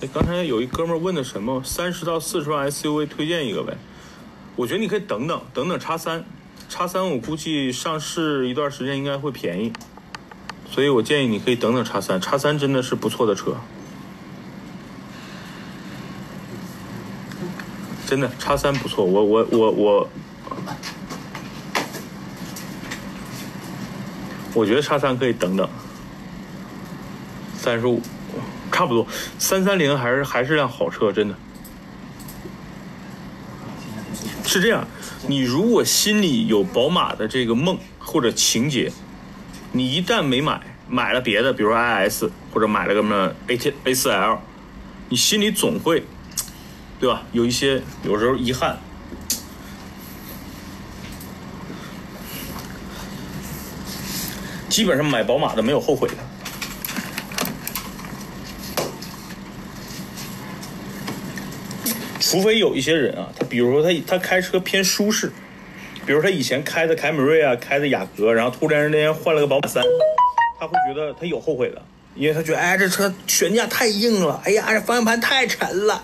哎，刚才有一哥们问的什么？三十到四十万 SUV 推荐一个呗？我觉得你可以等等，等等叉三，叉三我估计上市一段时间应该会便宜，所以我建议你可以等等叉三，叉三真的是不错的车，真的叉三不错，我我我我，我觉得叉三可以等等，三十五。差不多，三三零还是还是辆好车，真的。是这样，你如果心里有宝马的这个梦或者情节，你一旦没买，买了别的，比如说 IS 或者买了个什么 A T A 四 L，你心里总会，对吧？有一些有时候遗憾。基本上买宝马的没有后悔的。除非有一些人啊，他比如说他他开车偏舒适，比如他以前开的凯美瑞啊，开的雅阁，然后突然之间换了个宝马三，他会觉得他有后悔的，因为他觉得哎这车悬架太硬了，哎呀这方向盘太沉了，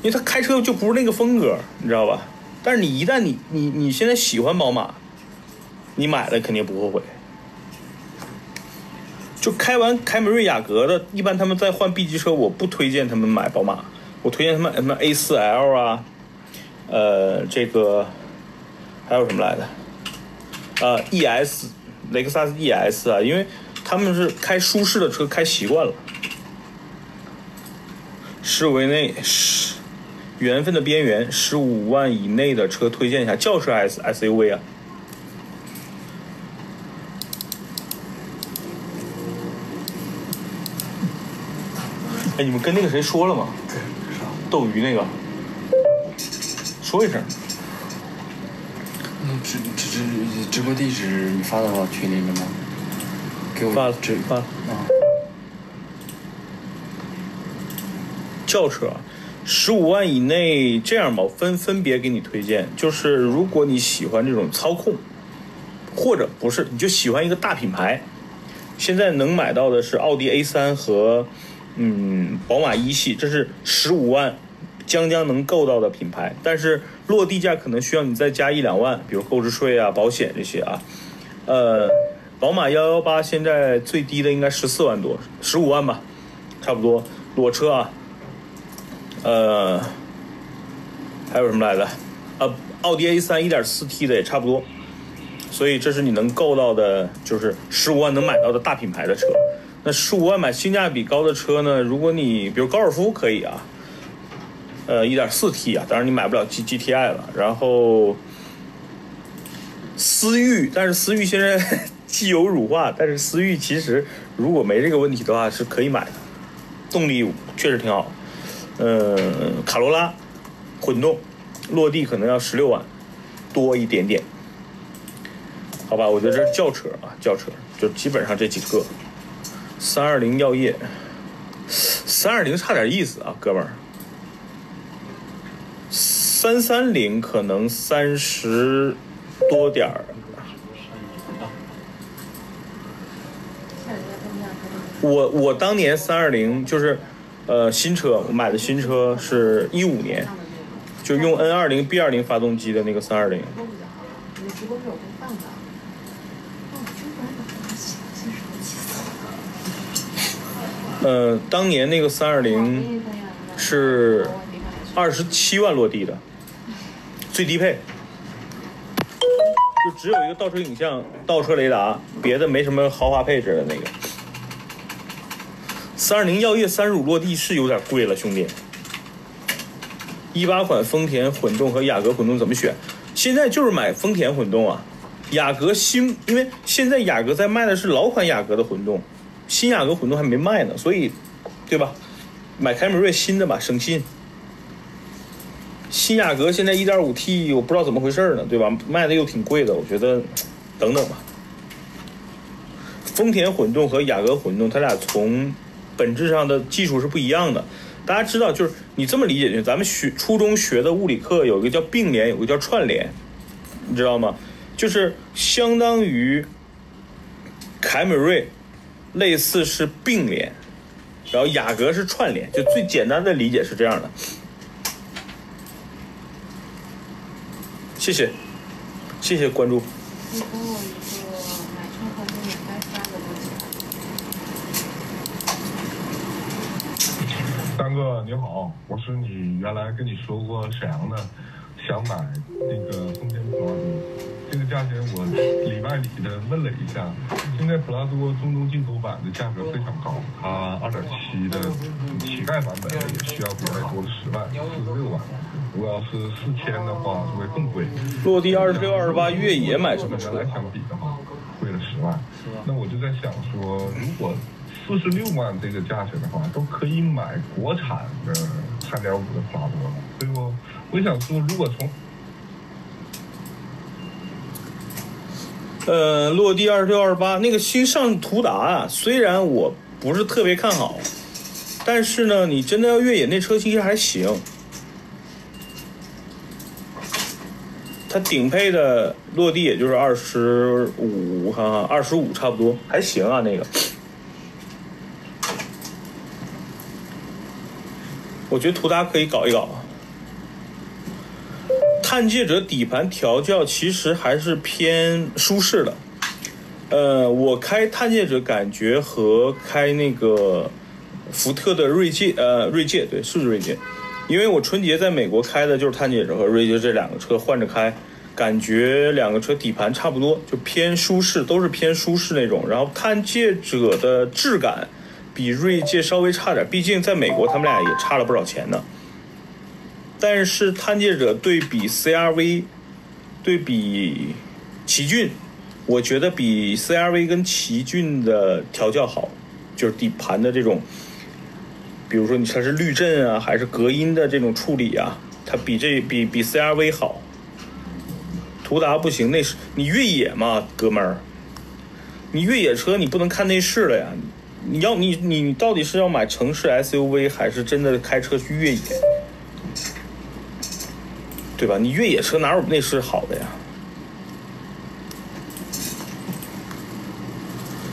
因为他开车就不是那个风格，你知道吧？但是你一旦你你你现在喜欢宝马，你买了肯定不后悔。就开完凯美瑞雅阁的，一般他们在换 B 级车，我不推荐他们买宝马。我推荐什么什么 A4L 啊，呃，这个还有什么来的？呃，ES，雷克萨斯 ES 啊，因为他们是开舒适的车，开习惯了。十五内十缘分的边缘，十五万以内的车推荐一下，轿车 S SUV 啊。哎，你们跟那个谁说了吗？斗鱼那个，说一声。嗯，直直直直播地址你发到群里了吗？给我发了，直发了。啊。轿车，十五万以内，这样吧，分分别给你推荐。就是如果你喜欢这种操控，或者不是，你就喜欢一个大品牌，现在能买到的是奥迪 A 三和。嗯，宝马一系这是十五万，将将能够到的品牌，但是落地价可能需要你再加一两万，比如购置税啊、保险这些啊。呃，宝马幺幺八现在最低的应该十四万多，十五万吧，差不多裸车啊。呃，还有什么来着？呃，奥迪 A 三一点四 T 的也差不多，所以这是你能够到的，就是十五万能买到的大品牌的车。那十五万买性价比高的车呢？如果你比如高尔夫可以啊，呃，一点四 T 啊，当然你买不了 G G T I 了。然后思域，但是思域现在 机油乳化，但是思域其实如果没这个问题的话是可以买的，动力确实挺好。呃，卡罗拉混动落地可能要十六万多一点点，好吧？我觉得这是轿车啊，轿车就基本上这几个。三二零药业，三二零差点意思啊，哥们儿。三三零可能三十多点儿。我我当年三二零就是，呃，新车我买的新车是一五年，就用 N 二零 B 二零发动机的那个三二零。呃，当年那个三二零是二十七万落地的，最低配，就只有一个倒车影像、倒车雷达，别的没什么豪华配置的那个。三二零耀夜三十五落地是有点贵了，兄弟。一八款丰田混动和雅阁混动怎么选？现在就是买丰田混动啊，雅阁新，因为现在雅阁在卖的是老款雅阁的混动。新雅阁混动还没卖呢，所以，对吧？买凯美瑞新的吧，省心。新雅阁现在 1.5T，我不知道怎么回事呢，对吧？卖的又挺贵的，我觉得等等吧。丰田混动和雅阁混动，它俩从本质上的技术是不一样的。大家知道，就是你这么理解就，咱们学初中学的物理课有一个叫并联，有个叫串联，你知道吗？就是相当于凯美瑞。类似是并联，然后雅阁是串联，就最简单的理解是这样的。谢谢，谢谢关注。你给我一个买车合同也该三个多钱。三哥你好，我是你原来跟你说过沈阳的，想买那个丰田普拉多，这个价钱我里外里的问了一下，现在普拉多中东进口版的价格非常高，它二点七的乞丐版本也需要比外多了十万，四十六万，如果要是四千的话就会更贵。落地二十六、二十八，越野买什么车？来相比的话，贵了十万。那我就在想说，如果四十六万这个价钱的话，都可以买国产的三点五的普拉多了，对不？我想说，如果从呃，落地二十六、二十八，那个新上途达啊，虽然我不是特别看好，但是呢，你真的要越野，那车其实还行。它顶配的落地也就是二十五，看看二十五差不多，还行啊那个。我觉得途达可以搞一搞。探界者底盘调教其实还是偏舒适的。呃，我开探界者感觉和开那个福特的锐界，呃，锐界对，是锐界，因为我春节在美国开的就是探界者和锐界这两个车换着开，感觉两个车底盘差不多，就偏舒适，都是偏舒适那种。然后探界者的质感比锐界稍微差点，毕竟在美国他们俩也差了不少钱呢。但是探界者对比 CRV，对比奇骏，我觉得比 CRV 跟奇骏的调教好，就是底盘的这种，比如说你它是滤震啊，还是隔音的这种处理啊，它比这比比 CRV 好。途达不行，内饰你越野嘛，哥们儿，你越野车你不能看内饰了呀，你要你你到底是要买城市 SUV 还是真的开车去越野？对吧？你越野车哪有内饰好的呀？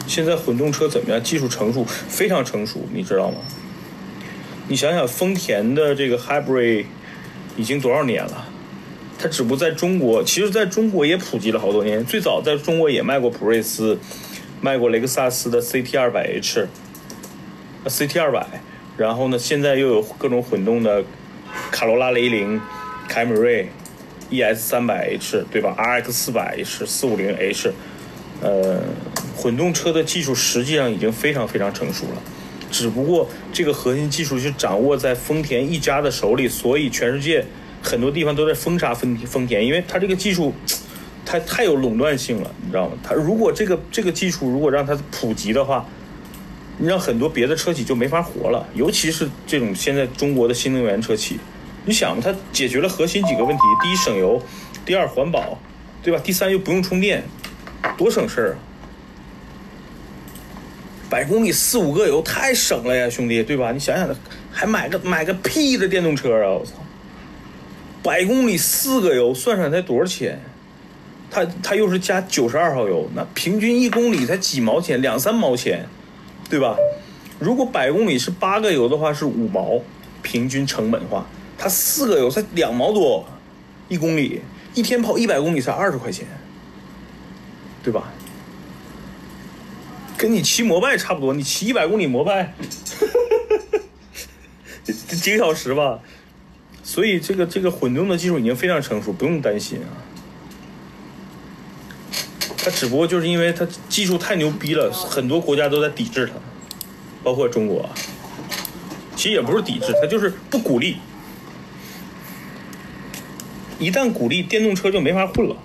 现在混动车怎么样？技术成熟，非常成熟，你知道吗？你想想，丰田的这个 Hybrid 已经多少年了？它只不过在中国，其实在中国也普及了好多年。最早在中国也卖过普锐斯，卖过雷克萨斯的 CT 2 0 0 H、CT 2 0 0然后呢，现在又有各种混动的卡罗拉雷凌、凯美瑞、ES 3 0 0 H，对吧？RX 4 0 0 H、450 H，呃，混动车的技术实际上已经非常非常成熟了，只不过这个核心技术是掌握在丰田一家的手里，所以全世界很多地方都在封杀丰丰田，因为它这个技术。它太有垄断性了，你知道吗？它如果这个这个技术如果让它普及的话，你让很多别的车企就没法活了，尤其是这种现在中国的新能源车企。你想，它解决了核心几个问题：第一，省油；第二，环保，对吧？第三，又不用充电，多省事儿啊！百公里四五个油，太省了呀，兄弟，对吧？你想想，还买个买个屁的电动车啊！我操，百公里四个油，算算才多少钱？它它又是加九十二号油，那平均一公里才几毛钱，两三毛钱，对吧？如果百公里是八个油的话，是五毛，平均成本化。它四个油才两毛多一公里，一天跑一百公里才二十块钱，对吧？跟你骑摩拜差不多，你骑一百公里摩拜，几个小时吧。所以这个这个混动的技术已经非常成熟，不用担心啊。它只不过就是因为它技术太牛逼了，很多国家都在抵制它，包括中国。其实也不是抵制，它就是不鼓励。一旦鼓励，电动车就没法混了。